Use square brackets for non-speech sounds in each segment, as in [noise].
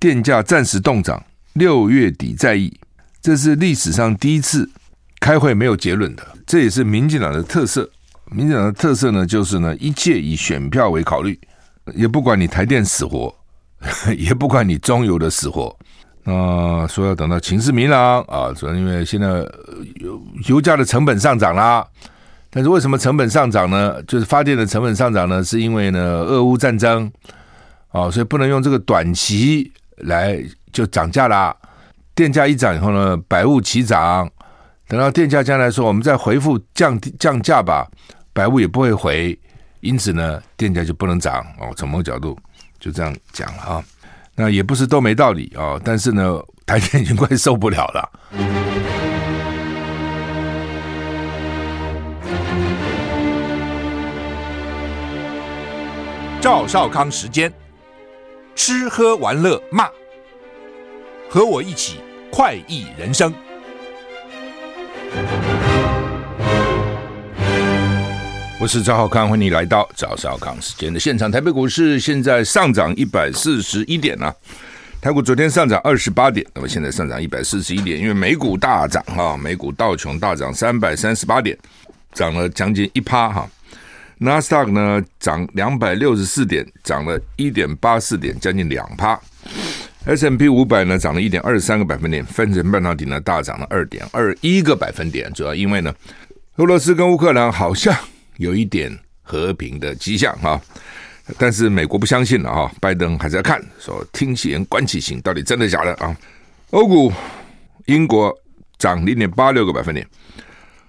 电价暂时冻涨，六月底再议。这是历史上第一次开会没有结论的，这也是民进党的特色。民进党的特色呢，就是呢，一切以选票为考虑，也不管你台电死活，[laughs] 也不管你中油的死活。那、说要等到情势明朗啊，主要因为现在油油价的成本上涨啦。但是为什么成本上涨呢？就是发电的成本上涨呢，是因为呢，俄乌战争啊，所以不能用这个短期来就涨价啦。电价一涨以后呢，百物齐涨。等到电价将来说，我们再回复降降价吧，百物也不会回，因此呢，电价就不能涨哦。从某个角度就这样讲了啊。那也不是都没道理、哦，但是呢，台电已经快受不了了。赵少康时间，吃喝玩乐骂，和我一起快意人生。我是赵少康，欢迎你来到赵少康时间的现场。台北股市现在上涨一百四十一点啊，台股昨天上涨二十八点，那么现在上涨一百四十一点，因为美股大涨哈，美股道琼大涨三百三十八点，涨了将近一趴哈。纳斯达克呢涨两百六十四点，涨了一点八四点，将近两趴。S&P 五百呢涨了一点二三个百分点，分成半导体呢大涨了二点二一个百分点，主要因为呢，俄罗斯跟乌克兰好像。有一点和平的迹象哈，但是美国不相信了哈，拜登还在看，说听其言观其行，到底真的假的啊？欧股，英国涨零点八六个百分点，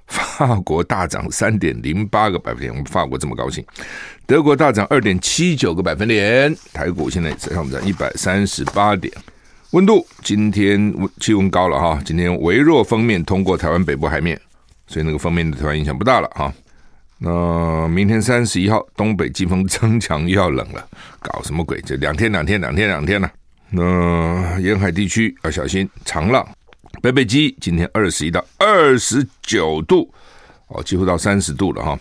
法国大涨三点零八个百分点，我们法国这么高兴，德国大涨二点七九个百分点，台股现在上涨一百三十八点，温度今天气温高了哈，今天微弱锋面通过台湾北部海面，所以那个锋面对台湾影响不大了哈。那明天三十一号，东北季风增强又要冷了，搞什么鬼？这两天两天两天两天了。那沿海地区要小心长浪。北北基今天二十一到二十九度，哦，几乎到三十度了哈。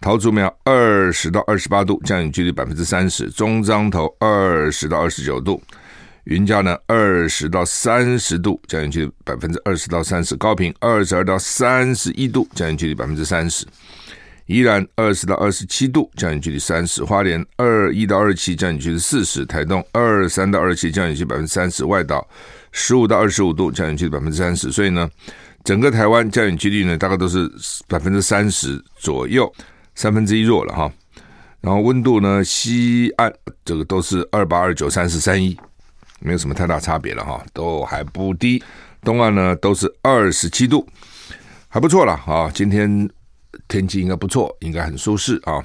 桃竹苗二十到二十八度，降雨几率百分之三十。中彰投二十到二十九度，云嘉呢二十到三十度，降雨几率百分之二十到三十。高屏二十二到三十一度，降雨几率百分之三十。依然二十到二十七度，降雨距离三十；花莲二一到二七，降雨距离四十；台东二三到二七，降雨距百分之三十；外岛十五到二十五度，降雨距离百分之三十。所以呢，整个台湾降雨几率呢，大概都是百分之三十左右，三分之一弱了哈。然后温度呢，西岸这个都是二八二九三十三一，没有什么太大差别了哈，都还不低。东岸呢都是二十七度，还不错了啊，今天。天气应该不错，应该很舒适啊。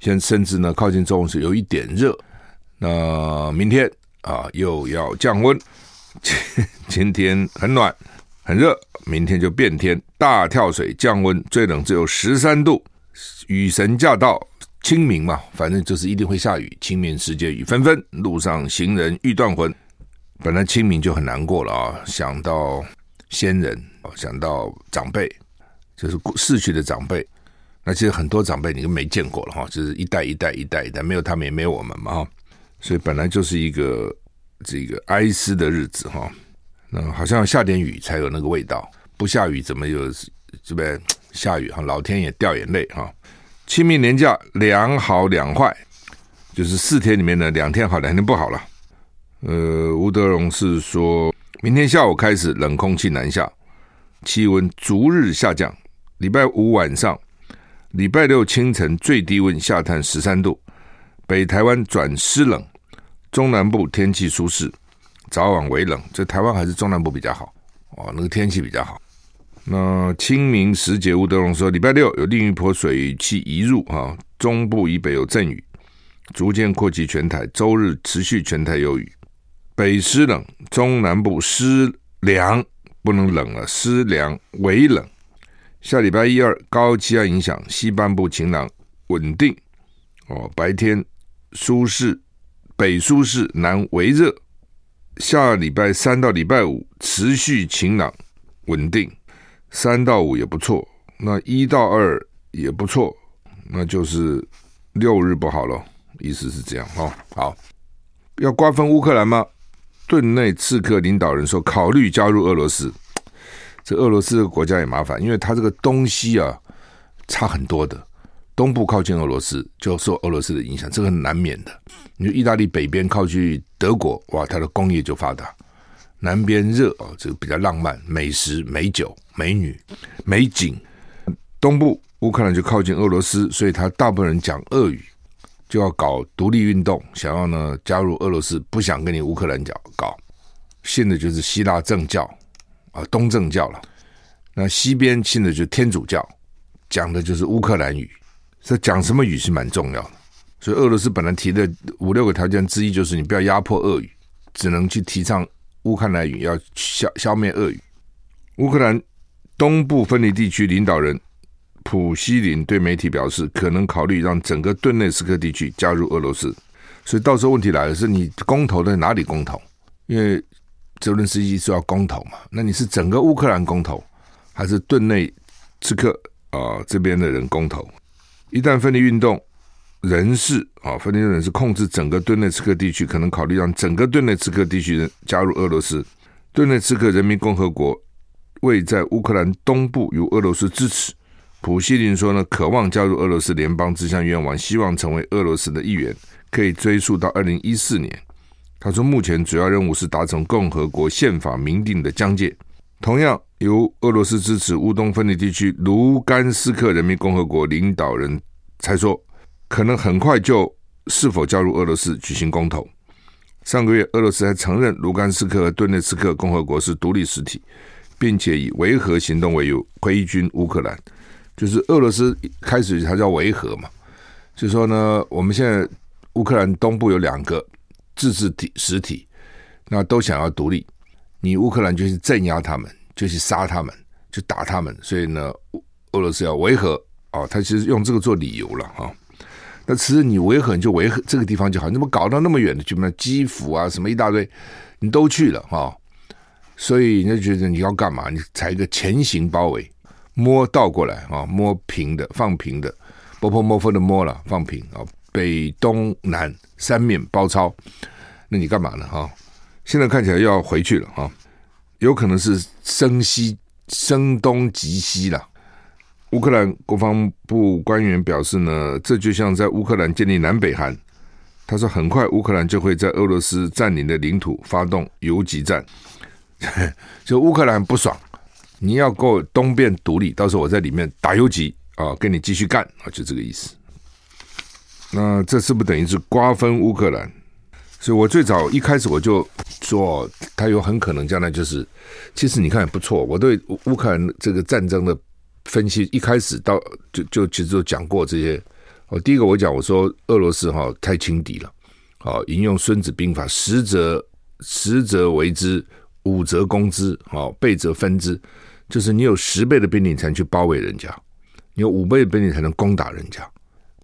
现在甚至呢，靠近中午是有一点热。那明天啊，又要降温。今 [laughs] 今天很暖很热，明天就变天，大跳水降温，最冷只有十三度。雨神驾到，清明嘛，反正就是一定会下雨。清明时节雨纷纷，路上行人欲断魂。本来清明就很难过了啊，想到先人，想到长辈。就是逝去的长辈，那其实很多长辈你都没见过了哈，就是一代一代一代一代，没有他们也没有我们嘛哈，所以本来就是一个这个哀思的日子哈。那好像下点雨才有那个味道，不下雨怎么有这边下雨哈？老天也掉眼泪哈。清明年假两好两坏，就是四天里面呢，两天好，两天不好了。呃，吴德荣是说明天下午开始冷空气南下，气温逐日下降。礼拜五晚上，礼拜六清晨最低温下探十三度，北台湾转湿冷，中南部天气舒适，早晚微冷。这台湾还是中南部比较好哦，那个天气比较好。那清明时节，吴德荣说，礼拜六有另一波水汽移入啊，中部以北有阵雨，逐渐扩及全台，周日持续全台有雨，北湿冷，中南部湿凉，不能冷了，湿凉微冷。下礼拜一二高气压影响，西半部晴朗稳定哦，白天舒适，北舒适，南微热。下礼拜三到礼拜五持续晴朗稳定，三到五也不错，那一到二也不错，那就是六日不好了，意思是这样哦。好，要瓜分乌克兰吗？顿内刺客领导人说考虑加入俄罗斯。这俄罗斯这个国家也麻烦，因为它这个东西啊差很多的，东部靠近俄罗斯就受俄罗斯的影响，这个很难免的。你说意大利北边靠近德国，哇，它的工业就发达；南边热哦，这个比较浪漫，美食、美酒、美女、美景。东部乌克兰就靠近俄罗斯，所以他大部分人讲俄语，就要搞独立运动，想要呢加入俄罗斯，不想跟你乌克兰讲搞，信的就是希腊正教。啊，东正教了，那西边信的就是天主教，讲的就是乌克兰语。这讲什么语是蛮重要的。所以俄罗斯本来提的五六个条件之一就是你不要压迫俄语，只能去提倡乌克兰语，要消消灭俄语。乌克兰东部分离地区领导人普希林对媒体表示，可能考虑让整个顿内斯克地区加入俄罗斯。所以到时候问题来了，是你公投在哪里公投？因为泽伦斯基说要公投嘛，那你是整个乌克兰公投，还是顿内茨克啊、这边的人公投？一旦分离运动人士啊、分离人士控制整个顿内茨克地区，可能考虑让整个顿内茨克地区人加入俄罗斯。顿内茨克人民共和国位在乌克兰东部，由俄罗斯支持。普希林说呢，渴望加入俄罗斯联邦这项愿望，希望成为俄罗斯的一员，可以追溯到二零一四年。他说，目前主要任务是达成共和国宪法明定的疆界。同样由俄罗斯支持乌东分离地区卢甘斯克人民共和国领导人才说，可能很快就是否加入俄罗斯举行公投。上个月，俄罗斯还承认卢甘斯克和顿涅茨克共和国是独立实体，并且以维和行动为由挥军乌克兰。就是俄罗斯开始它叫维和嘛，就说呢，我们现在乌克兰东部有两个。自治体实体，那都想要独立，你乌克兰就去镇压他们，就去杀他们，就打他们，所以呢，俄罗斯要维和哦，他其实用这个做理由了哈、哦。那其实你维和你就维和这个地方就好，你怎么搞到那么远的去嘛？基辅啊，什么一大堆，你都去了哈、哦，所以人家觉得你要干嘛？你采一个前行包围，摸倒过来啊、哦，摸平的，放平的，波波摸佛的摸了，放平啊。北东南三面包抄，那你干嘛呢？哈，现在看起来要回去了哈，有可能是声西声东击西了。乌克兰国防部官员表示呢，这就像在乌克兰建立南北韩。他说，很快乌克兰就会在俄罗斯占领的领土发动游击战。[laughs] 就乌克兰不爽，你要给我东边独立，到时候我在里面打游击啊，跟你继续干啊，就这个意思。那这是不等于是瓜分乌克兰？所以我最早一开始我就说，他有很可能将来就是，其实你看也不错。我对乌克兰这个战争的分析，一开始到就就其实都讲过这些。哦，第一个我讲我说俄罗斯哈太轻敌了，好引用《孙子兵法》，十则十则围之，五则攻之，好倍则分之，就是你有十倍的兵力才能去包围人家，你有五倍的兵力才能攻打人家。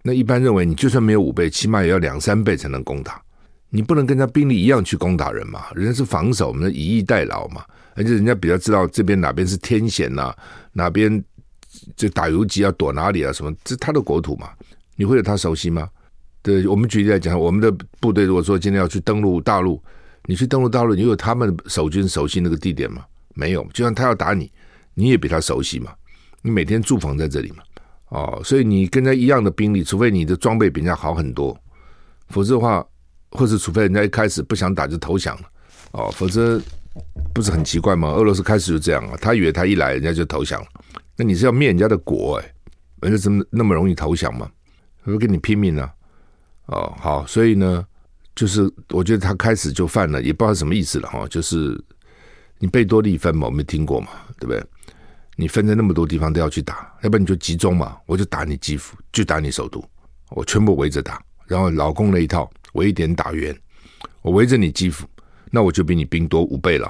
那一般认为，你就算没有五倍，起码也要两三倍才能攻打。你不能跟他兵力一样去攻打人嘛？人家是防守，我们以逸待劳嘛。而且人家比较知道这边哪边是天险呐、哪边就打游击要躲哪里啊？什么？这他的国土嘛？你会有他熟悉吗？对，我们举例来讲，我们的部队如果说今天要去登陆大陆，你去登陆大陆，你有他们守军熟悉那个地点吗？没有。就算他要打你，你也比他熟悉嘛？你每天驻防在这里嘛？哦，所以你跟他一样的兵力，除非你的装备比人家好很多，否则的话，或者除非人家一开始不想打就投降了，哦，否则不是很奇怪吗？俄罗斯开始就这样啊，他以为他一来人家就投降了，那你是要灭人家的国哎，人家怎么那么容易投降吗？会跟你拼命呢？哦，好，所以呢，就是我觉得他开始就犯了，也不知道什么意思了哈，就是你贝多利分嘛，我没听过嘛，对不对？你分在那么多地方都要去打，要不然你就集中嘛，我就打你基辅，就打你首都，我全部围着打，然后老共那一套围点打援，我围着你基辅，那我就比你兵多五倍了，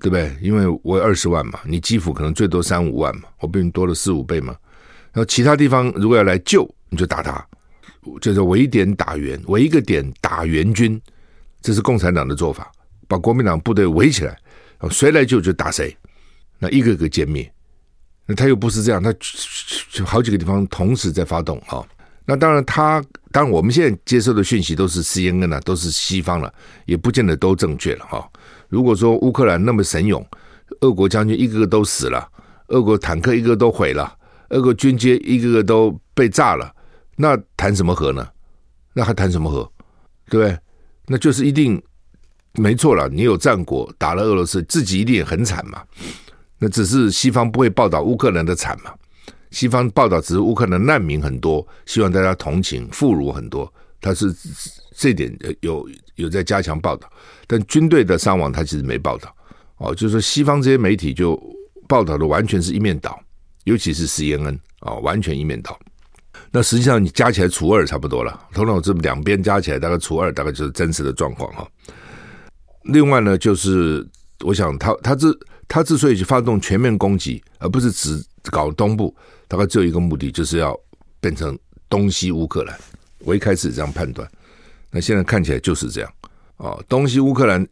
对不对？因为我有二十万嘛，你基辅可能最多三五万嘛，我比你多了四五倍嘛。然后其他地方如果要来救，你就打他，就是围点打援，围一个点打援军，这是共产党的做法，把国民党部队围起来，谁来救就打谁。那一个个歼灭，那他又不是这样，他好几个地方同时在发动啊。那当然他，当然我们现在接受的讯息都是 CNN 啊，都是西方了，也不见得都正确了哈。如果说乌克兰那么神勇，俄国将军一个个都死了，俄国坦克一个个都毁了，俄国军舰一个个都被炸了，那谈什么和呢？那还谈什么和？对对？那就是一定没错了。你有战果，打了俄罗斯，自己一定也很惨嘛。那只是西方不会报道乌克兰的惨嘛。西方报道只是乌克兰难民很多，希望大家同情，妇孺很多。他是这点有有在加强报道，但军队的伤亡他其实没报道。哦，就是说西方这些媒体就报道的完全是一面倒，尤其是 CNN 啊，完全一面倒。那实际上你加起来除二差不多了，头脑这两边加起来大概除二，大概就是真实的状况哈。另外呢，就是我想他他这他之所以去发动全面攻击，而不是只搞东部，大概只有一个目的，就是要变成东西乌克兰。我一开始这样判断，那现在看起来就是这样哦。东西乌克兰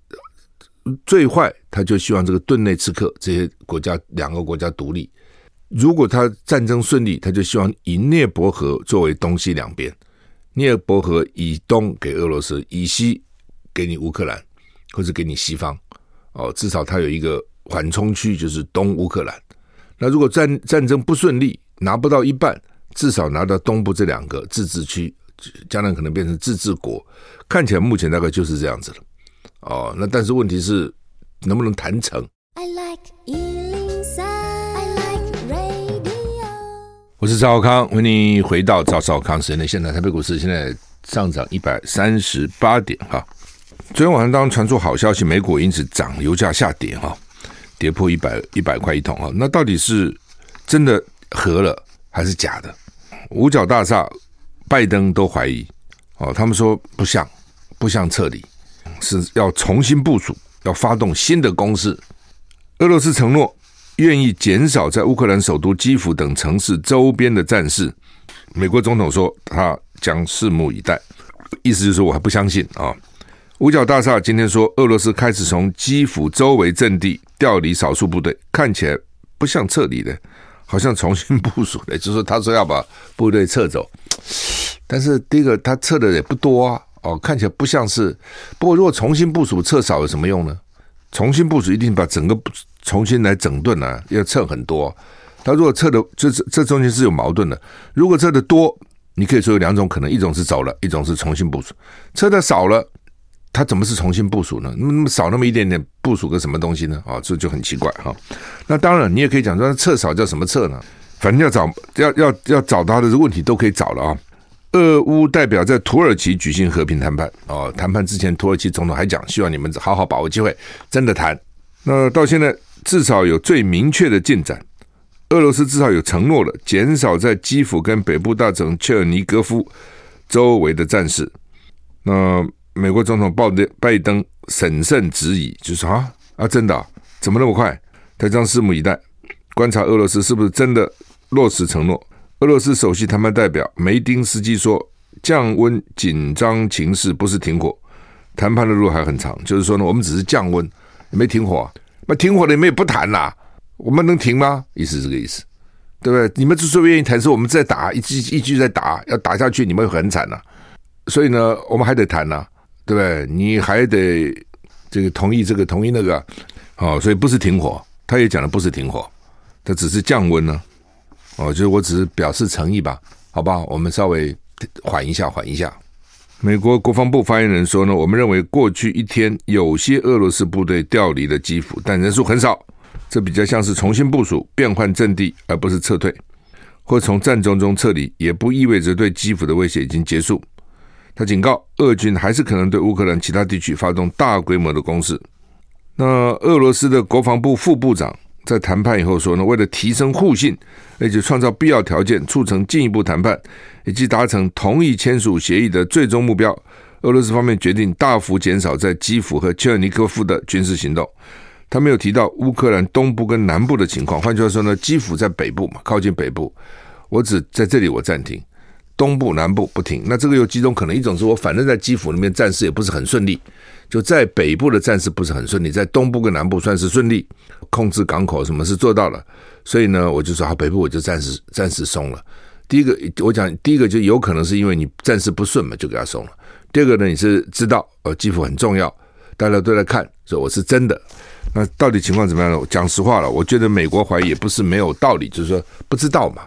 最坏，他就希望这个顿内茨克这些国家两个国家独立。如果他战争顺利，他就希望以涅伯河作为东西两边，涅伯河以东给俄罗斯，以西给你乌克兰，或者给你西方，哦，至少他有一个缓冲区，就是东乌克兰。那如果战战争不顺利，拿不到一半，至少拿到东部这两个自治区，将来可能变成自治国。看起来目前大概就是这样子了。哦，那但是问题是能不能谈成？我是赵少康，欢迎你回到赵少康时间的现场。台北股市现在上涨一百三十八点哈。昨天晚上当传出好消息，美股因此涨，油价下跌哈，跌破一百一百块一桶啊。那到底是真的合了还是假的？五角大厦、拜登都怀疑哦，他们说不像，不像撤离，是要重新部署，要发动新的攻势。俄罗斯承诺。愿意减少在乌克兰首都基辅等城市周边的战事，美国总统说他将拭目以待，意思就是我还不相信啊。五角大厦今天说，俄罗斯开始从基辅周围阵地调离少数部队，看起来不像撤离的，好像重新部署的，就是他说要把部队撤走，但是第一个他撤的也不多啊，哦，看起来不像是。不过如果重新部署撤少有什么用呢？重新部署一定把整个重新来整顿啊，要撤很多。他如果撤的这这这中间是有矛盾的。如果撤的多，你可以说有两种可能：一种是走了，一种是重新部署。撤的少了，他怎么是重新部署呢？那么少那么一点点，部署个什么东西呢？啊，这就很奇怪哈。那当然，你也可以讲说撤少叫什么撤呢？反正要找要要要找他的问题都可以找了啊。俄乌代表在土耳其举行和平谈判哦，谈判之前，土耳其总统还讲，希望你们好好把握机会，真的谈。那到现在至少有最明确的进展，俄罗斯至少有承诺了减少在基辅跟北部大城切尔尼戈夫周围的战事。那美国总统拜拜登审慎质疑，就说啊啊，真的，怎么那么快？他将拭目以待，观察俄罗斯是不是真的落实承诺。俄罗斯首席谈判代表梅丁斯基说：“降温紧张情势不是停火，谈判的路还很长。就是说呢，我们只是降温，没停火。那停火了，你们也不谈啦，我们能停吗？意思是这个意思，对不对？你们之所以愿意谈，是我们在打，一局一局在打，要打下去，你们会很惨呐。所以呢，我们还得谈呐，对不对？你还得这个同意这个，同意那个，哦，所以不是停火，他也讲的不是停火，他只是降温呢。”哦，就是我只是表示诚意吧，好吧，我们稍微缓一下，缓一下。美国国防部发言人说呢，我们认为过去一天有些俄罗斯部队调离了基辅，但人数很少，这比较像是重新部署、变换阵地，而不是撤退，或从战争中撤离，也不意味着对基辅的威胁已经结束。他警告，俄军还是可能对乌克兰其他地区发动大规模的攻势。那俄罗斯的国防部副部长。在谈判以后说呢，为了提升互信，而且创造必要条件，促成进一步谈判，以及达成同意签署协议的最终目标，俄罗斯方面决定大幅减少在基辅和切尔尼科夫的军事行动。他没有提到乌克兰东部跟南部的情况。换句话说呢，基辅在北部嘛，靠近北部，我只在这里我暂停，东部南部不停。那这个有几种可能，一种是我反正在基辅那边战事也不是很顺利。就在北部的战事不是很顺利，在东部跟南部算是顺利，控制港口什么是做到了，所以呢，我就说好，北部我就暂时暂时松了。第一个，我讲第一个就有可能是因为你战事不顺嘛，就给他松了。第二个呢，你是知道呃基辅很重要，大家都在看，说我是真的。那到底情况怎么样呢？讲实话了，我觉得美国怀疑也不是没有道理，就是说不知道嘛。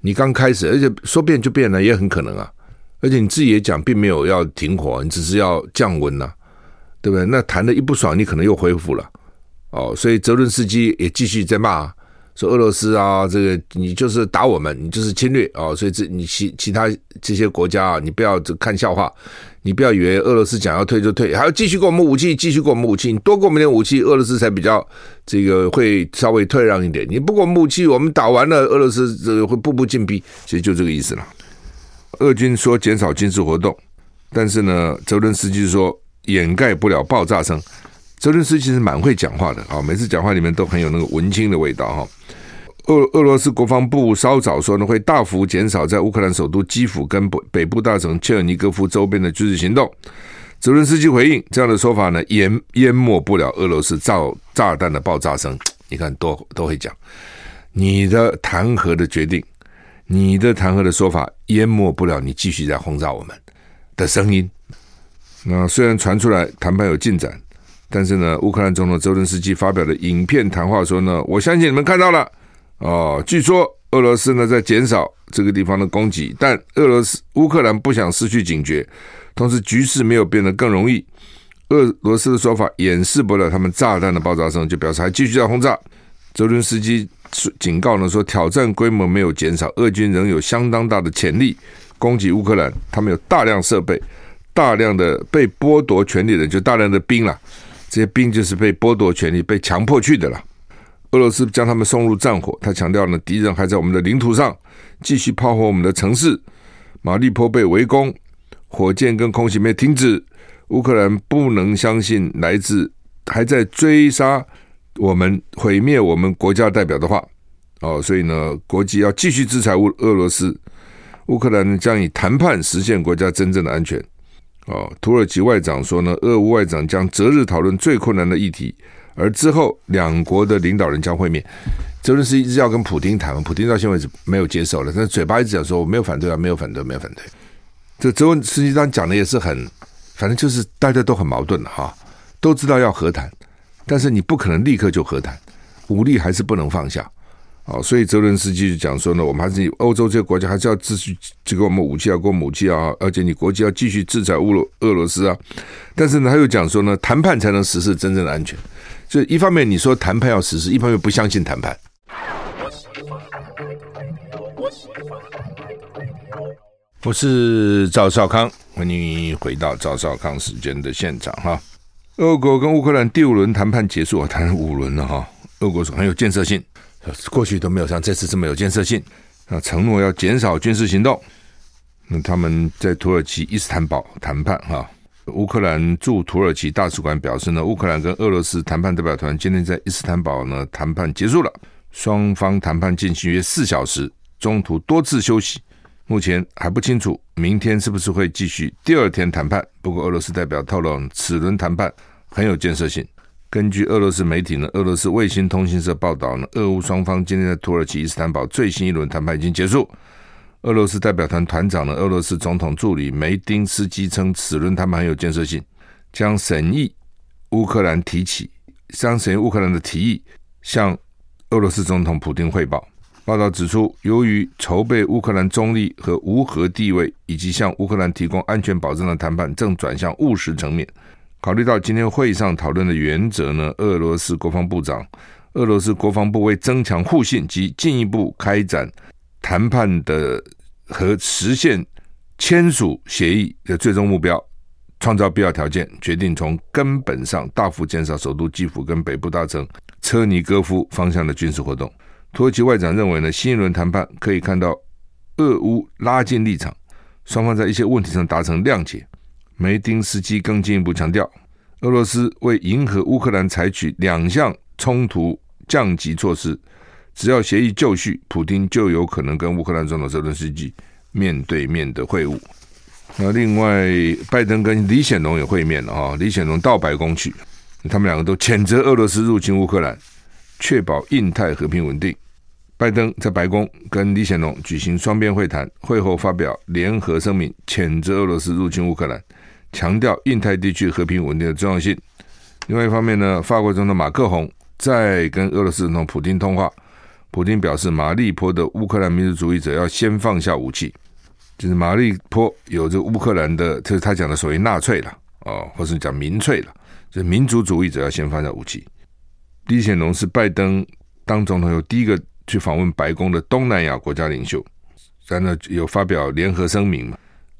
你刚开始，而且说变就变了，也很可能啊。而且你自己也讲，并没有要停火，你只是要降温呐、对不对？那谈的一不爽，你可能又恢复了哦。所以泽伦斯基也继续在骂。说俄罗斯啊，这个你就是打我们，你就是侵略哦，所以这你其其他这些国家啊，你不要看笑话，你不要以为俄罗斯讲要退就退，还要继续给我们武器，继续给我们武器，你多给我们点武器，俄罗斯才比较这个会稍微退让一点。你不给我们武器，我们打完了，俄罗斯这个会步步进逼，其实就这个意思了。俄军说减少军事活动，但是呢，泽伦斯基说掩盖不了爆炸声。泽伦斯基其实蛮会讲话的啊，每次讲话里面都很有那个文青的味道哈。俄俄罗斯国防部稍早说呢，会大幅减少在乌克兰首都基辅跟北北部大城切尔尼戈夫周边的军事行动。泽伦斯基回应这样的说法呢，淹淹没不了俄罗斯造炸弹的爆炸声。你看，都都会讲你的弹劾的决定，你的弹劾的说法淹没不了你继续在轰炸我们的声音。那虽然传出来谈判有进展，但是呢，乌克兰总统泽伦斯基发表的影片谈话说呢，我相信你们看到了。哦，据说俄罗斯呢在减少这个地方的攻击，但俄罗斯乌克兰不想失去警觉，同时局势没有变得更容易。俄罗斯的说法掩饰不了他们炸弹的爆炸声，就表示还继续在轰炸。泽伦斯基警告呢说，挑战规模没有减少，俄军仍有相当大的潜力攻击乌克兰。他们有大量设备，大量的被剥夺权利的，就大量的兵了。这些兵就是被剥夺权利、被强迫去的了。俄罗斯将他们送入战火，他强调呢，敌人还在我们的领土上继续炮火我们的城市，马利坡被围攻，火箭跟空袭没停止，乌克兰不能相信来自还在追杀我们、毁灭我们国家代表的话哦，所以呢，国际要继续制裁乌俄罗斯，乌克兰将以谈判实现国家真正的安全哦。土耳其外长说呢，俄乌外长将择日讨论最困难的议题。而之后，两国的领导人将会面。泽伦斯基一直要跟普丁谈，普丁到现在为止没有接受了，但是嘴巴一直讲说我没有反对啊，没有反对，没有反对。这泽伦斯基当讲的也是很，反正就是大家都很矛盾的哈，都知道要和谈，但是你不可能立刻就和谈，武力还是不能放下。哦，所以泽伦斯基就讲说呢，我们还是欧洲这个国家还是要继续这个我们武器要给我们武器啊，而且你国际要继续制裁乌罗俄罗斯啊。但是呢，他又讲说呢，谈判才能实施真正的安全。所以一方面你说谈判要实施，一方面不相信谈判。我是赵少康，欢迎回到赵少康时间的现场哈。俄国跟乌克兰第五轮谈判结束，谈五轮了哈。俄国说很有建设性，过去都没有像这次这么有建设性啊，承诺要减少军事行动。那他们在土耳其伊斯坦堡谈判哈。乌克兰驻土耳其大使馆表示呢，乌克兰跟俄罗斯谈判代表团今天在伊斯坦堡呢谈判结束了，双方谈判进行约四小时，中途多次休息。目前还不清楚明天是不是会继续第二天谈判。不过俄罗斯代表透露，此轮谈判很有建设性。根据俄罗斯媒体呢，俄罗斯卫星通讯社报道呢，俄乌双方今天在土耳其伊斯坦堡最新一轮谈判已经结束。俄罗斯代表团团长呢，俄罗斯总统助理梅丁斯基称，此轮谈判很有建设性，将审议乌克兰提起，将审议乌克兰的提议向俄罗斯总统普丁汇报。报道指出，由于筹备乌克兰中立和无核地位，以及向乌克兰提供安全保证的谈判正转向务实层面，考虑到今天会议上讨论的原则呢，俄罗斯国防部长、俄罗斯国防部为增强互信及进一步开展。谈判的和实现签署协议的最终目标，创造必要条件，决定从根本上大幅减少首都基辅跟北部大城车尼戈夫方向的军事活动。土耳其外长认为呢，新一轮谈判可以看到俄乌拉近立场，双方在一些问题上达成谅解。梅丁斯基更进一步强调，俄罗斯为迎合乌克兰采取两项冲突降级措施。只要协议就绪，普京就有可能跟乌克兰总统泽伦斯基面对面的会晤。那另外，拜登跟李显龙也会面了哈，李显龙到白宫去，他们两个都谴责俄罗斯入侵乌克兰，确保印太和平稳定。拜登在白宫跟李显龙举行双边会谈，会后发表联合声明，谴责俄罗斯入侵乌克兰，强调印太地区和平稳定的重要性。另外一方面呢，法国总统马克宏在跟俄罗斯总统普丁通话，普京表示马利坡的乌克兰民族主义者要先放下武器，就是马利坡有着乌克兰的，就是他讲的所谓纳粹了哦，或是讲民粹了，就是民族主义者要先放下武器。李显龙是拜登当总统后第一个去访问白宫的东南亚国家领袖，在那有发表联合声明嘛？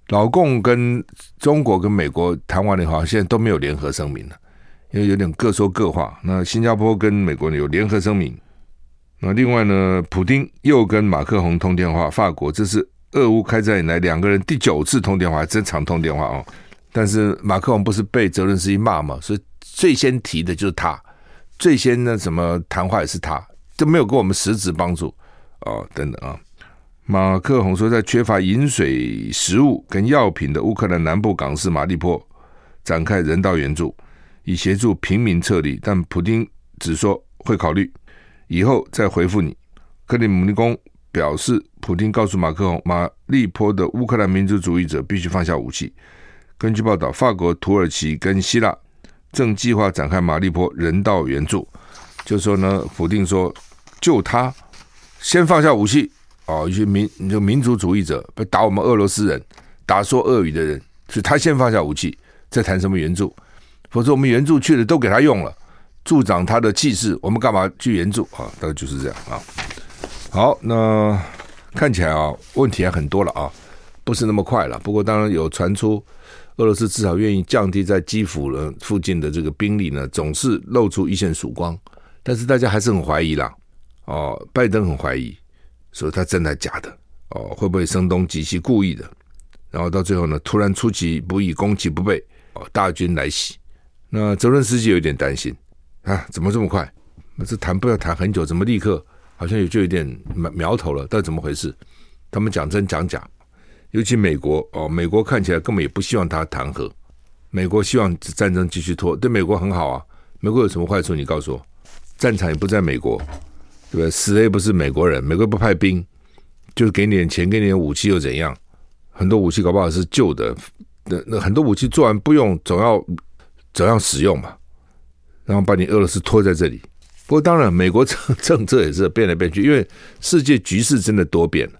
老共跟中国跟美国谈完了以后，现在都没有联合声明了，因为有点各说各话。那新加坡跟美国有联合声明。那另外呢，普丁又跟马克宏通电话，法国这是俄乌开战以来两个人第九次通电话，真常通电话哦。但是马克宏不是被泽伦斯基骂嘛，所以最先提的就是他。最先的什么谈话也是他，都没有给我们实质帮助哦，等等啊。马克宏说，在缺乏饮水、食物跟药品的乌克兰南部港市马利坡展开人道援助，以协助平民撤离。但普丁只说会考虑，以后再回复你。克里姆林宫表示，普丁告诉马克龙，马利坡的乌克兰民族主义者必须放下武器。根据报道，法国、土耳其跟希腊。正计划展开马利坡人道援助，就说呢，普定说救他，先放下武器哦，一些民就民族主义者被打我们俄罗斯人，打说俄语的人，是他先放下武器，再谈什么援助，否则我们援助去了都给他用了，助长他的气势，我们干嘛去援助啊？大概就是这样啊。好，那看起来啊，问题还很多了啊，不是那么快了。不过当然有传出。俄罗斯至少愿意降低在基辅的附近的这个兵力呢，总是露出一线曙光，但是大家还是很怀疑啦。哦，拜登很怀疑，说他真的假的？哦，会不会声东击西，故意的？然后到最后呢，突然出其不意，攻其不备，哦，大军来袭。那泽伦斯基有点担心啊，怎么这么快？这谈不要谈很久，怎么立刻好像有就有点苗苗头了？到底怎么回事？他们讲真讲假？尤其美国哦，美国看起来根本也不希望他谈和，美国希望战争继续拖，对美国很好啊。美国有什么坏处？你告诉我，战场也不在美国，对不对？死的也不是美国人，美国不派兵，就是给你点钱，给你点武器又怎样？很多武器搞不好是旧的，那那很多武器做完不用，总要总要使用嘛，然后把你俄罗斯拖在这里。不过当然，美国政 [laughs] 政策也是变来变去，因为世界局势真的多变了。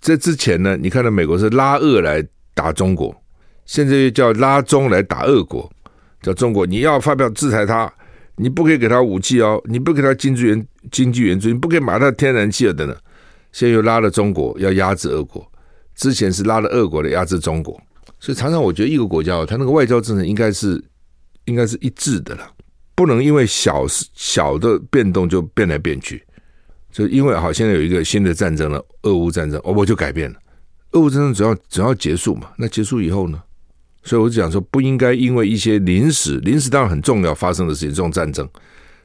这之前呢，你看到美国是拉俄来打中国，现在又叫拉中来打俄国，叫中国你要发表制裁他，你不可以给他武器哦，你不给他经济援经济援助，你不可以买他天然气等等。现在又拉了中国要压制俄国，之前是拉了俄国来压制中国，所以常常我觉得一个国家他那个外交政策应该是应该是一致的了，不能因为小小的变动就变来变去。就因为好，现在有一个新的战争了，俄乌战争，哦，我就改变了。俄乌战争只要只要结束嘛，那结束以后呢？所以我就讲说，不应该因为一些临时，临时当然很重要发生的事情，这种战争，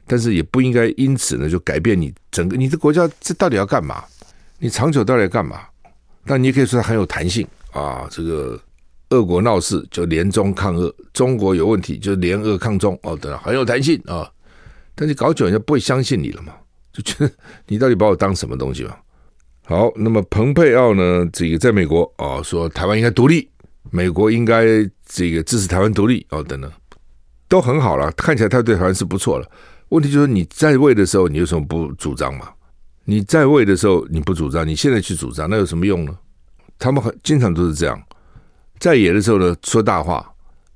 但是也不应该因此呢就改变你整个你的国家这到底要干嘛？你长久到底要干嘛？但你也可以说它很有弹性啊。这个俄国闹事就联中抗俄，中国有问题就联俄抗中哦，对，很有弹性啊。但是搞久人家不会相信你了嘛。[laughs] 就觉得你到底把我当什么东西嘛？好，那么蓬佩奥呢？这个在美国哦，说台湾应该独立，美国应该这个支持台湾独立哦，等等，都很好了。看起来他对台湾是不错了。问题就是你在位的时候，你有什么不主张嘛？你在位的时候你不主张，你现在去主张，那有什么用呢？他们很经常都是这样，在野的时候呢说大话，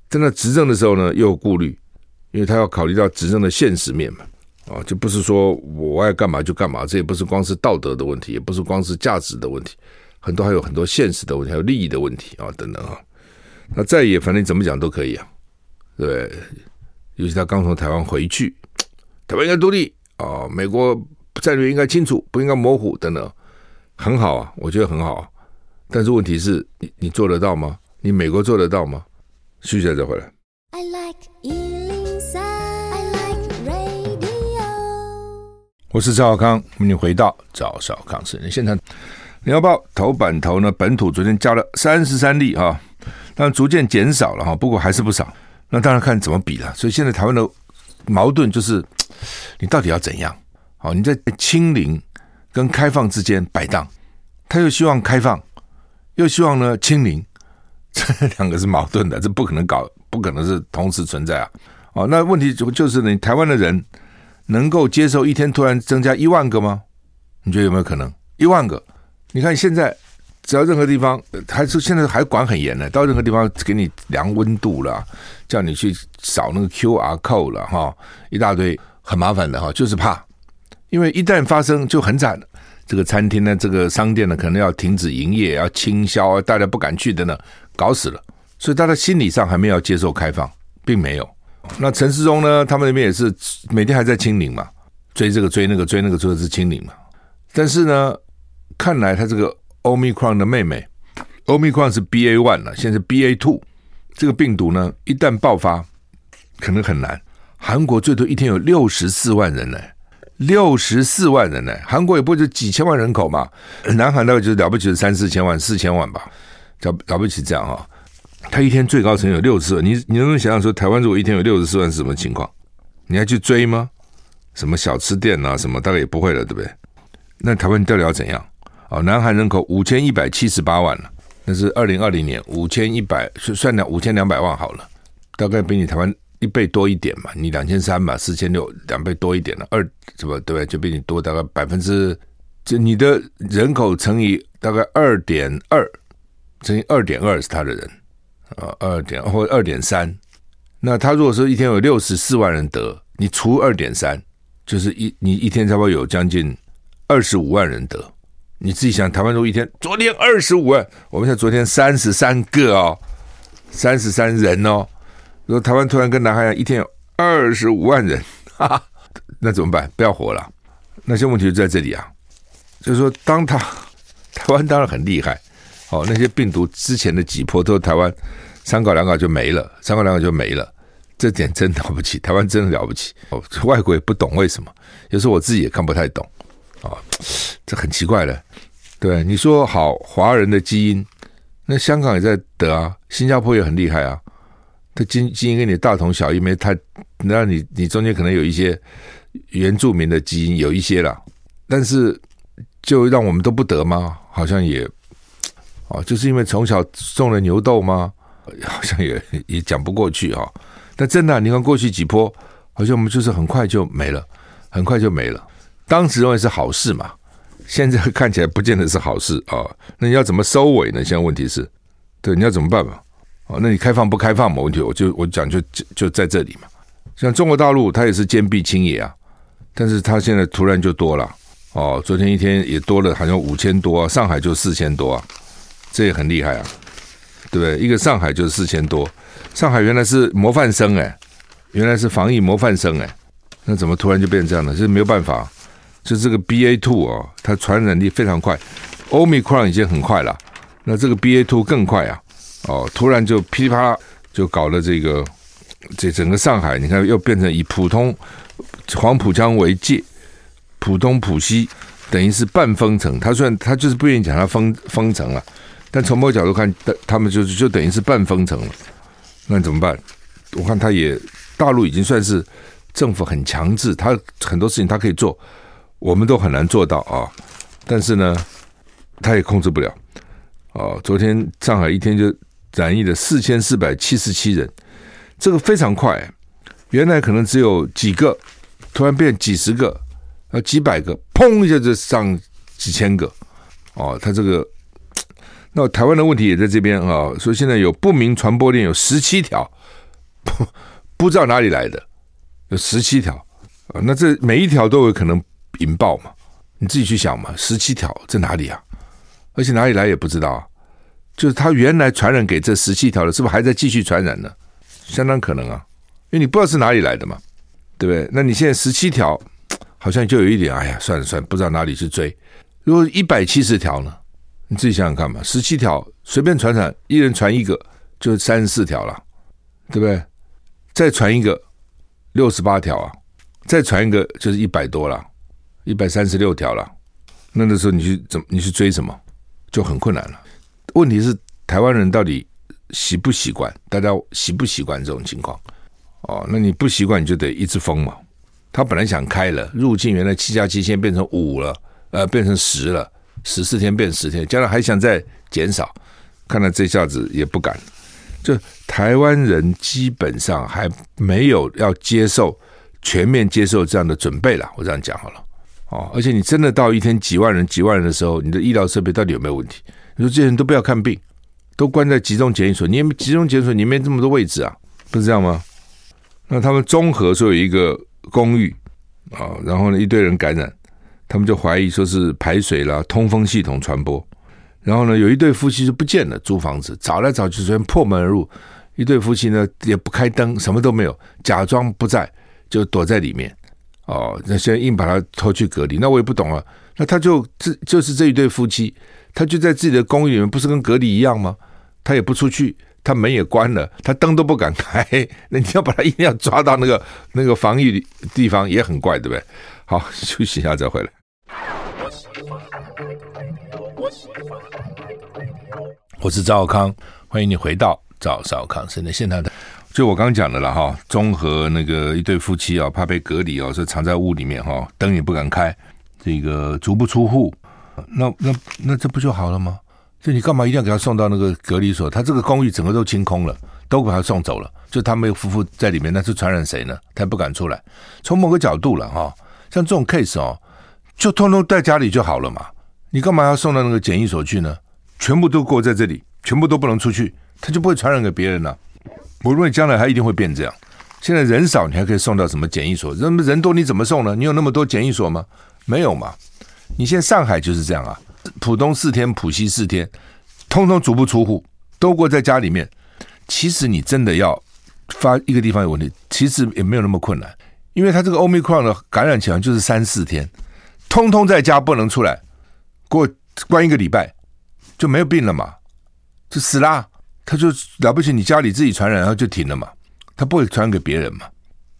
在那执政的时候呢又有顾虑，因为他要考虑到执政的现实面嘛。啊，就不是说我爱干嘛就干嘛，这也不是光是道德的问题，也不是光是价值的问题，很多还有很多现实的问题，还有利益的问题啊，等等啊。那在野，反正怎么讲都可以啊，对。尤其他刚从台湾回去，台湾应该独立啊，美国战略应该清楚，不应该模糊，等等，很好啊，我觉得很好啊。但是问题是你你做得到吗？你美国做得到吗？休息一下再回来。I like 我是赵小康，欢迎回到赵少康时间现场。联合报头版头呢，本土昨天加了三十三例啊，但逐渐减少了哈，不过还是不少。那当然看怎么比了。所以现在台湾的矛盾就是，你到底要怎样？好，你在清零跟开放之间摆荡，他又希望开放，又希望呢清零，这 [laughs] 两个是矛盾的，这不可能搞，不可能是同时存在啊！哦，那问题就就是你台湾的人能够接受一天突然增加一万个吗？你觉得有没有可能？一万个？你看现在只要任何地方还是现在还管很严呢，到任何地方给你量温度了，叫你去扫那个 QR code 了哈，一大堆很麻烦的哈，就是怕。因为一旦发生就很惨，这个餐厅呢，这个商店呢，可能要停止营业，要清销，大家不敢去的呢，搞死了。所以大家心理上还没有接受开放，并没有。那陈世忠呢，他们那边也是每天还在清零嘛，追这个追那个追那个，追的是清零嘛。但是呢，看来他这个 Omicron 的妹妹，Omicron 是 BA one 了，现在是 BA two，这个病毒呢，一旦爆发，可能很难。韩国最多一天有六十四万人呢。六十四万人呢，韩国也不就几千万人口嘛，南韩大概就是了不起的三四千万、四千万吧，了了不起这样啊、哦。他一天最高层有六十四万，你你能不能想象说，台湾如果一天有六十四万是什么情况？你还去追吗？什么小吃店啊，什么大概也不会了，对不对？那台湾到底要怎样？哦，南韩人口五千一百七十八万了，那是二零二零年五千一百，算两五千两百万好了，大概比你台湾。一倍多一点嘛，你两千三嘛，四千六，两倍多一点了，二什么对不对？就比你多大概百分之，就你的人口乘以大概二点二，乘以二点二是他的人啊，二点或二点三。那他如果说一天有六十四万人得，你除二点三，就是一你一天差不多有将近二十五万人得。你自己想，台湾如果一天昨天二十五万，我们现在昨天三十三个哦，三十三人哦。如果台湾突然跟南海一样，一天有二十五万人，哈哈，那怎么办？不要活了。那些问题就在这里啊，就是说，当他台湾当然很厉害，哦，那些病毒之前的几波都台湾三搞两搞就没了，三搞两搞就没了，这点真了不起，台湾真的了不起。哦，外国也不懂为什么，有时候我自己也看不太懂，啊、哦，这很奇怪的。对，你说好华人的基因，那香港也在得啊，新加坡也很厉害啊。他基基因跟你大同小异，没太，那你你中间可能有一些原住民的基因，有一些啦，但是就让我们都不得吗？好像也，哦，就是因为从小种了牛痘吗？[laughs] 好像也也讲不过去哈。但真的，你看过去几波，好像我们就是很快就没了，很快就没了。当时认为是好事嘛，现在看起来不见得是好事啊。那你要怎么收尾呢？现在问题是，对，你要怎么办嘛？哦，那你开放不开放嘛？问题我就我讲就就就在这里嘛。像中国大陆，它也是坚壁清野啊，但是它现在突然就多了哦。昨天一天也多了，好像五千多啊，上海就四千多啊，这也很厉害啊，对不对？一个上海就是四千多，上海原来是模范生哎，原来是防疫模范生哎，那怎么突然就变这样呢？就是没有办法，就这个 BA two 啊，它传染力非常快，Omicron 已经很快了，那这个 BA two 更快啊。哦，突然就噼啪就搞了这个，这整个上海，你看又变成以普通、黄浦江为界，浦东、浦西等于是半封城。他虽然他就是不愿意讲他封封城了，但从某个角度看，他们就是就等于是半封城了。那怎么办？我看他也大陆已经算是政府很强制，他很多事情他可以做，我们都很难做到啊。但是呢，他也控制不了。哦，昨天上海一天就。染疫的四千四百七十七人，这个非常快。原来可能只有几个，突然变几十个，呃，几百个，砰一下就上几千个。哦，他这个，那台湾的问题也在这边啊。说现在有不明传播链有十七条，不不知道哪里来的，有十七条啊。那这每一条都有可能引爆嘛？你自己去想嘛，十七条在哪里啊？而且哪里来也不知道啊。就是他原来传染给这十七条的，是不是还在继续传染呢？相当可能啊，因为你不知道是哪里来的嘛，对不对？那你现在十七条，好像就有一点，哎呀，算了算了，不知道哪里去追。如果一百七十条呢？你自己想想看嘛，十七条随便传传，一人传一个，就三十四条了，对不对？再传一个，六十八条啊，再传一个就是一百多了，一百三十六条了。那那时候你去怎么你去追什么，就很困难了。问题是台湾人到底习不习惯？大家习不习惯这种情况？哦，那你不习惯，你就得一直封嘛。他本来想开了入境，原来七加七现在变成五了，呃，变成十了，十四天变十天，将来还想再减少，看来这下子也不敢。就台湾人基本上还没有要接受全面接受这样的准备了，我这样讲好了。哦，而且你真的到一天几万人、几万人的时候，你的医疗设备到底有没有问题？你说这些人都不要看病，都关在集中检疫所，你也集中检疫所你没这么多位置啊，不是这样吗？那他们综合说有一个公寓啊，然后呢一堆人感染，他们就怀疑说是排水啦、通风系统传播。然后呢有一对夫妻就不见了，租房子找来找去，昨天破门而入，一对夫妻呢也不开灯，什么都没有，假装不在，就躲在里面。哦，那现在硬把他拖去隔离，那我也不懂了。那他就这就是这一对夫妻，他就在自己的公寓里面，不是跟隔离一样吗？他也不出去。他门也关了，他灯都不敢开，那 [laughs] 你要把他一定要抓到那个那个防疫地方也很怪，对不对？好，[laughs] 休息一下再回来。我是赵少康，欢迎你回到赵少康现在现场的。就我刚讲的了哈，综合那个一对夫妻啊，怕被隔离哦，所以藏在屋里面哈，灯也不敢开，这个足不出户，那那那这不就好了吗？就你干嘛一定要给他送到那个隔离所？他这个公寓整个都清空了，都把他送走了。就他们夫妇在里面，那是传染谁呢？他不敢出来。从某个角度了哈，像这种 case 哦，就通通在家里就好了嘛。你干嘛要送到那个检疫所去呢？全部都过在这里，全部都不能出去，他就不会传染给别人了。我认为将来他一定会变这样。现在人少，你还可以送到什么检疫所？人人多，你怎么送呢？你有那么多检疫所吗？没有嘛。你现在上海就是这样啊。浦东四天，浦西四天，通通足不出户，都过在家里面。其实你真的要发一个地方有问题，其实也没有那么困难，因为他这个 Omicron 的感染起来就是三四天，通通在家不能出来，过关一个礼拜就没有病了嘛，就死啦。他就了不起，你家里自己传染，然后就停了嘛，他不会传给别人嘛。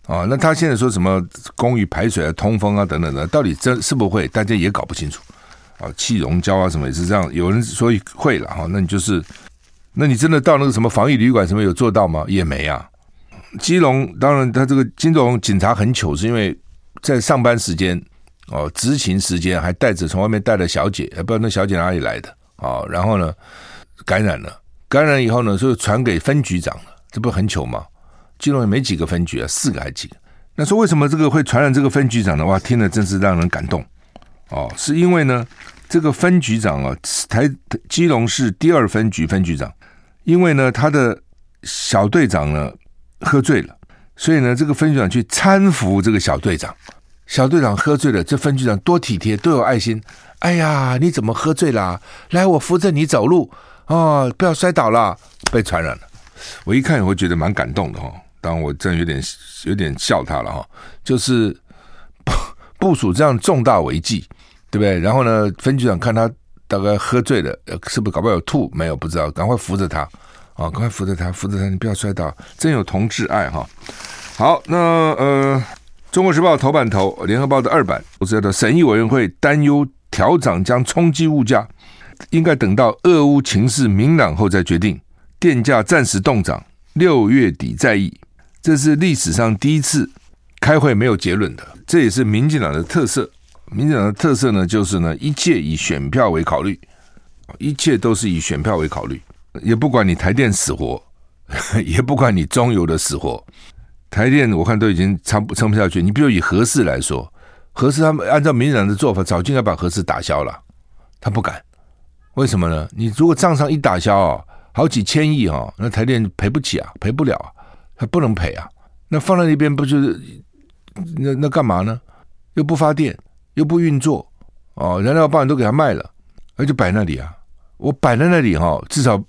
啊，那他现在说什么公寓排水啊、通风啊等等的，到底真是不会，大家也搞不清楚。啊，气溶胶啊，什么也是这样。有人说会了哈，那你就是，那你真的到那个什么防疫旅馆什么有做到吗？也没啊。基隆当然，他这个金总警察很糗，是因为在上班时间哦，执勤时间还带着从外面带了小姐，也不知道那小姐哪里来的啊。然后呢，感染了，感染以后呢，就传给分局长了，这不很糗吗？基隆也没几个分局啊，四个还几个？那说为什么这个会传染这个分局长的话，听了真是让人感动。哦，是因为呢，这个分局长啊，台基隆市第二分局分局长，因为呢，他的小队长呢喝醉了，所以呢，这个分局长去搀扶这个小队长。小队长喝醉了，这分局长多体贴，多有爱心。哎呀，你怎么喝醉了？来，我扶着你走路哦，不要摔倒了，被传染了。我一看也会觉得蛮感动的哈，当然我真有点有点笑他了哈，就是。部署这样重大违纪，对不对？然后呢，分局长看他大概喝醉了，是不是搞不好有吐？没有，不知道。赶快扶着他，啊，赶快扶着他，扶着他，你不要摔倒。真有同志爱哈。好，那呃，《中国时报》头版头，《联合报》的二版，我知道审议委员会担忧调涨将冲击物价，应该等到俄乌情势明朗后再决定。电价暂时冻涨，六月底再议。这是历史上第一次开会没有结论的。这也是民进党的特色。民进党的特色呢，就是呢，一切以选票为考虑，一切都是以选票为考虑，也不管你台电死活，[laughs] 也不管你中油的死活。台电我看都已经撑不撑不下去。你比如以核四来说，核四他们按照民进党的做法，早就应该把核四打消了，他不敢。为什么呢？你如果账上一打消啊，好几千亿啊，那台电赔不起啊，赔不了啊，他不能赔啊。那放在那边不就是？那那干嘛呢？又不发电，又不运作，哦，燃料棒都给他卖了，那就摆那里啊。我摆在那里哈，至少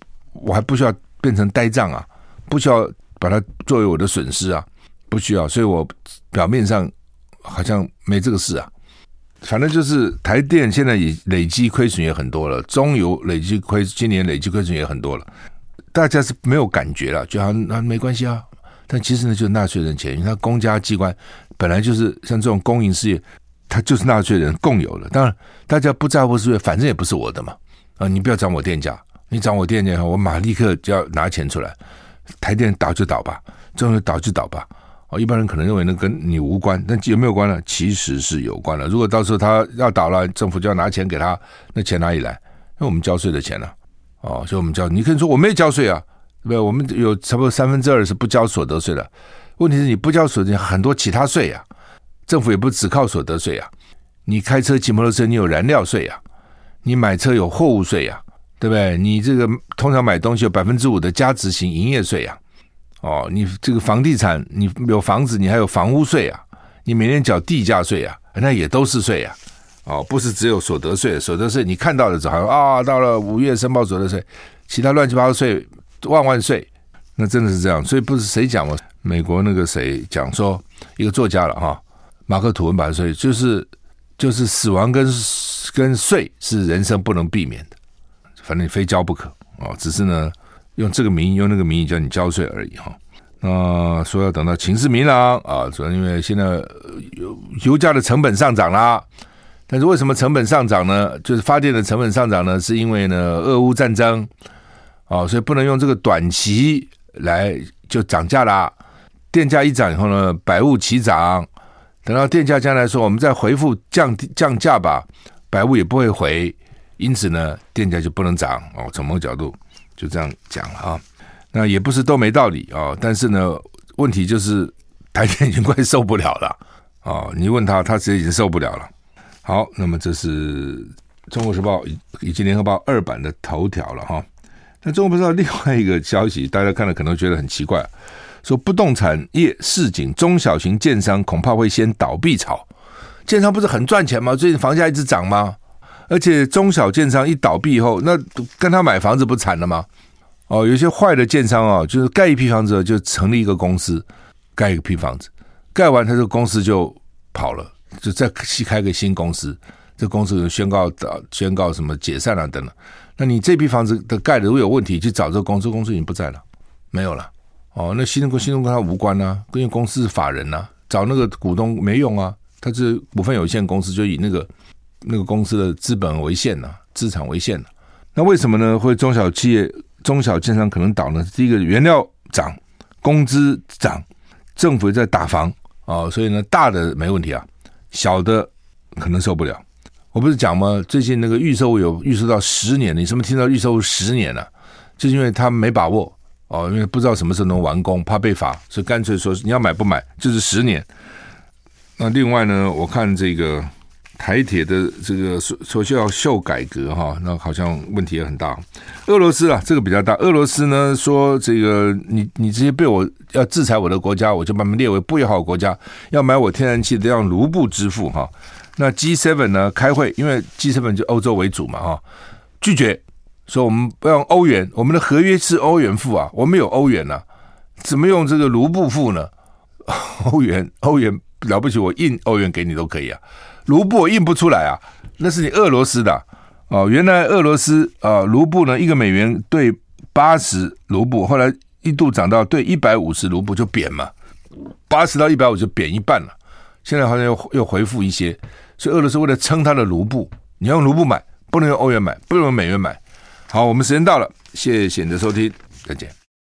我还不需要变成呆账啊，不需要把它作为我的损失啊，不需要。所以我表面上好像没这个事啊。反正就是台电现在也累积亏损也很多了，中油累积亏，今年累积亏损也很多了。大家是没有感觉了，就好像那没关系啊。但其实呢，就是纳税人钱，因为他公家机关。本来就是像这种公营事业，它就是纳税人共有的。当然，大家不在乎是不是，反正也不是我的嘛。啊，你不要涨我电价，你涨我电价，我马立刻就要拿钱出来。台电倒就倒吧，中油倒就倒吧。哦，一般人可能认为那跟你无关，但有没有关呢？其实是有关的。如果到时候他要倒了，政府就要拿钱给他，那钱哪里来？那我们交税的钱呢、哦，所以我们交，你可以说我没有交税啊，对不对？我们有差不多三分之二是不交所得税的。问题是你不交所得税，很多其他税呀、啊，政府也不只靠所得税啊。你开车骑摩托车，你有燃料税呀、啊，你买车有货物税呀、啊，对不对？你这个通常买东西有百分之五的加值型营业税呀、啊，哦，你这个房地产，你有房子，你还有房屋税啊，你每年缴地价税啊，那也都是税、啊，哦，不是只有所得税，所得税你看到的时候啊，到了五月申报所得税，其他乱七八糟税万万税，那真的是这样，所以不是谁讲吗？美国那个谁讲说，一个作家了哈，马克吐温把税就是就是死亡跟跟税是人生不能避免的，反正你非交不可哦。只是呢，用这个名义用那个名义叫你交税而已哈。那说要等到情势明朗啊，主要因为现在油油价的成本上涨啦。但是为什么成本上涨呢？就是发电的成本上涨呢？是因为呢，俄乌战争啊，所以不能用这个短期来就涨价啦。电价一涨以后呢，百物齐涨。等到电价将来说，我们再回复降降价吧，百物也不会回，因此呢，电价就不能涨哦。从某个角度就这样讲了啊。那也不是都没道理啊、但是呢，问题就是台电已经快受不了了、哦。你问他，他其实已经受不了了。好，那么这是《中国时报》以及《联合报》二版的头条了哈。那《中国时报》另外一个消息，大家看了可能觉得很奇怪。说不动产业市井中小型建商恐怕会先倒闭潮，建商不是很赚钱吗？最近房价一直涨吗？而且中小建商一倒闭以后，那跟他买房子不惨了吗？哦，有些坏的建商啊，就是盖一批房子就成立一个公司，盖一批房子，盖完他这个公司就跑了，就再新开个新公司，这公司宣告宣告什么解散了等等。那你这批房子的盖的如果有问题，去找这个公司，公司已经不在了，没有了。哦，那新东新东跟他无关呢、啊，因为公司是法人呐、啊，找那个股东没用啊，他是股份有限公司，就以那个那个公司的资本为限呐、啊，资产为限、啊、那为什么呢？会中小企业、中小券商可能倒呢？第一个原料涨，工资涨，政府在打房啊、所以呢，大的没问题啊，小的可能受不了。我不是讲吗？最近那个预售有预售到十年，你什么听到预售十年了、啊？就是因为他没把握。哦，因为不知道什么时候能完工，怕被罚，所以干脆说你要买不买，就是十年。那另外呢，我看这个台铁的这个说说需要秀改革哈，那好像问题也很大。俄罗斯啊，这个比较大。俄罗斯呢说这个你你这些被我要制裁我的国家，我就把他们列为不友好国家，要买我天然气都要卢布支付哈。那 G7 呢开会，因为 G7 就欧洲为主嘛哈，拒绝。说我们不用欧元，我们的合约是欧元付啊，我们有欧元啊，怎么用这个卢布付呢？欧元，欧元了不起，我印欧元给你都可以啊，卢布印不出来啊，那是你俄罗斯的哦。原来俄罗斯啊，卢布呢，一个美元兑八十卢布，后来一度涨到兑一百五十卢布就贬嘛，八十到一百五就贬一半了，现在好像又又回复一些，所以俄罗斯为了撑它的卢布，你要用卢布买，不能用欧元买，不能用美元买。好，我们时间到了，谢谢你的收听，再见。